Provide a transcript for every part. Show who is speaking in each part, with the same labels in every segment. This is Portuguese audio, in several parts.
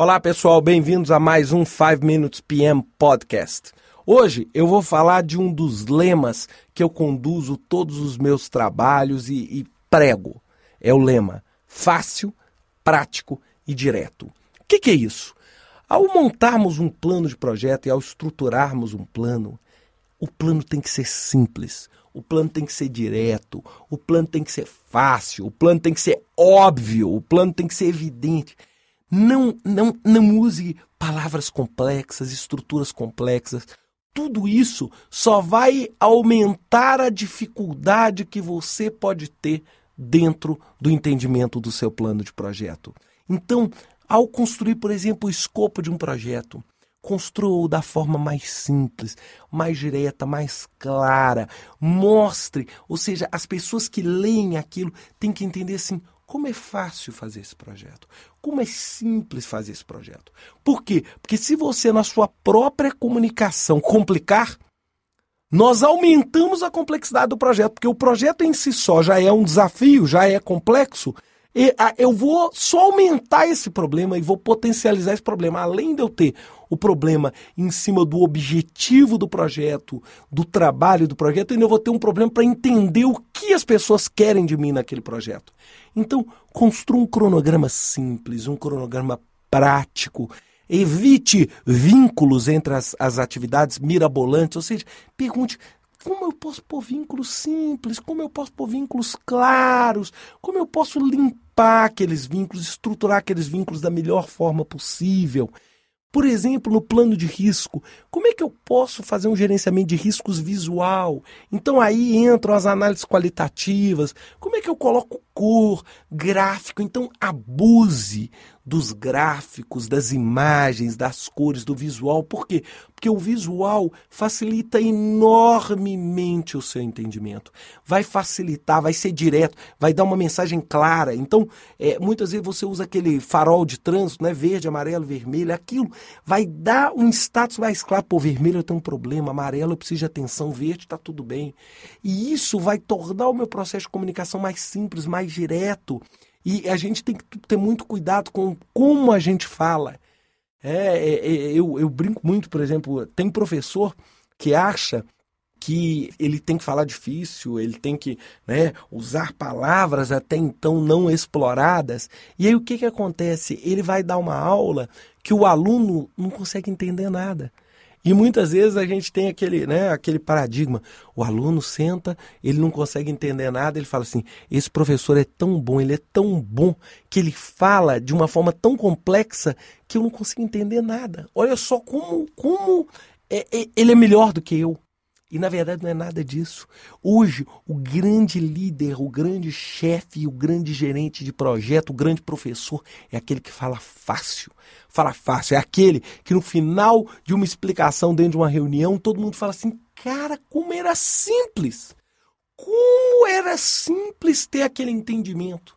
Speaker 1: Olá pessoal, bem-vindos a mais um 5 Minutes PM Podcast. Hoje eu vou falar de um dos lemas que eu conduzo todos os meus trabalhos e, e prego. É o lema fácil, prático e direto. O que, que é isso? Ao montarmos um plano de projeto e ao estruturarmos um plano, o plano tem que ser simples, o plano tem que ser direto, o plano tem que ser fácil, o plano tem que ser óbvio, o plano tem que ser evidente. Não, não, não use palavras complexas, estruturas complexas. Tudo isso só vai aumentar a dificuldade que você pode ter dentro do entendimento do seu plano de projeto. Então, ao construir, por exemplo, o escopo de um projeto, construa-o da forma mais simples, mais direta, mais clara. Mostre, ou seja, as pessoas que leem aquilo têm que entender assim: como é fácil fazer esse projeto, como é simples fazer esse projeto. Por quê? Porque se você, na sua própria comunicação, complicar, nós aumentamos a complexidade do projeto, porque o projeto em si só já é um desafio, já é complexo. Eu vou só aumentar esse problema e vou potencializar esse problema. Além de eu ter o problema em cima do objetivo do projeto, do trabalho do projeto, ainda eu vou ter um problema para entender o que as pessoas querem de mim naquele projeto. Então, construa um cronograma simples, um cronograma prático. Evite vínculos entre as, as atividades mirabolantes, ou seja, pergunte como eu posso pôr vínculos simples, como eu posso pôr vínculos claros, como eu posso limpar aqueles vínculos, estruturar aqueles vínculos da melhor forma possível. Por exemplo, no plano de risco, como é que eu posso fazer um gerenciamento de riscos visual? Então aí entram as análises qualitativas. Como é que eu coloco cor, gráfico? Então abuse dos gráficos, das imagens, das cores, do visual. Por quê? Porque o visual facilita enormemente o seu entendimento. Vai facilitar, vai ser direto, vai dar uma mensagem clara. Então, é, muitas vezes você usa aquele farol de trânsito, né? Verde, amarelo, vermelho, aquilo vai dar um status mais claro. Pô, vermelho eu tenho um problema, amarelo eu preciso de atenção, verde está tudo bem. E isso vai tornar o meu processo de comunicação mais simples, mais direto. E a gente tem que ter muito cuidado com como a gente fala. É, é, é, eu, eu brinco muito, por exemplo, tem professor que acha que ele tem que falar difícil, ele tem que né, usar palavras até então não exploradas. E aí o que, que acontece? Ele vai dar uma aula que o aluno não consegue entender nada. E muitas vezes a gente tem aquele, né, aquele paradigma. O aluno senta, ele não consegue entender nada, ele fala assim: esse professor é tão bom, ele é tão bom, que ele fala de uma forma tão complexa que eu não consigo entender nada. Olha só como, como é, é, ele é melhor do que eu. E na verdade não é nada disso. Hoje, o grande líder, o grande chefe, o grande gerente de projeto, o grande professor é aquele que fala fácil. Fala fácil. É aquele que no final de uma explicação dentro de uma reunião, todo mundo fala assim: cara, como era simples. Como era simples ter aquele entendimento.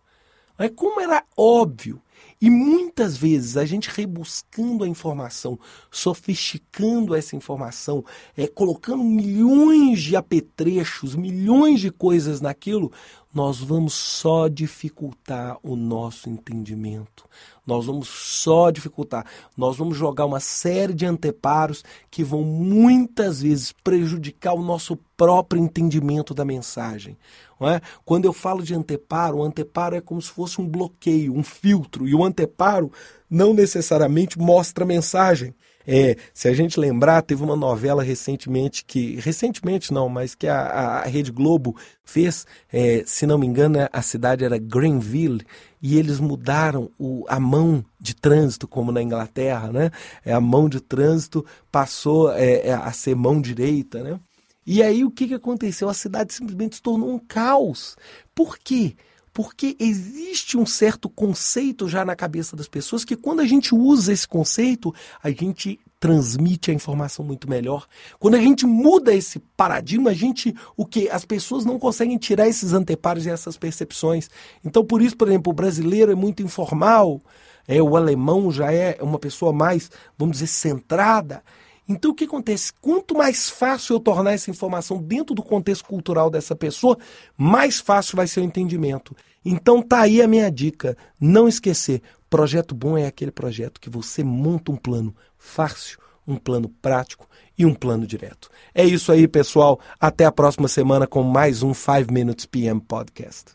Speaker 1: Como era óbvio. E muitas vezes a gente rebuscando a informação, sofisticando essa informação, é, colocando milhões de apetrechos, milhões de coisas naquilo, nós vamos só dificultar o nosso entendimento. Nós vamos só dificultar. Nós vamos jogar uma série de anteparos que vão muitas vezes prejudicar o nosso próprio entendimento da mensagem. É? Quando eu falo de anteparo, o anteparo é como se fosse um bloqueio, um filtro, e o anteparo não necessariamente mostra mensagem. É, se a gente lembrar, teve uma novela recentemente que. Recentemente não, mas que a, a Rede Globo fez, é, se não me engano, a cidade era Greenville, e eles mudaram o, a mão de trânsito, como na Inglaterra, né? É, a mão de trânsito passou é, é a ser mão direita, né? E aí o que, que aconteceu? A cidade simplesmente se tornou um caos. Por quê? Porque existe um certo conceito já na cabeça das pessoas que quando a gente usa esse conceito, a gente transmite a informação muito melhor. Quando a gente muda esse paradigma, a gente o que as pessoas não conseguem tirar esses anteparos e essas percepções. Então, por isso, por exemplo, o brasileiro é muito informal, é o alemão já é uma pessoa mais, vamos dizer, centrada. Então o que acontece? Quanto mais fácil eu tornar essa informação dentro do contexto cultural dessa pessoa, mais fácil vai ser o entendimento. Então tá aí a minha dica. Não esquecer, projeto bom é aquele projeto que você monta um plano fácil, um plano prático e um plano direto. É isso aí, pessoal. Até a próxima semana com mais um 5 Minutes PM Podcast.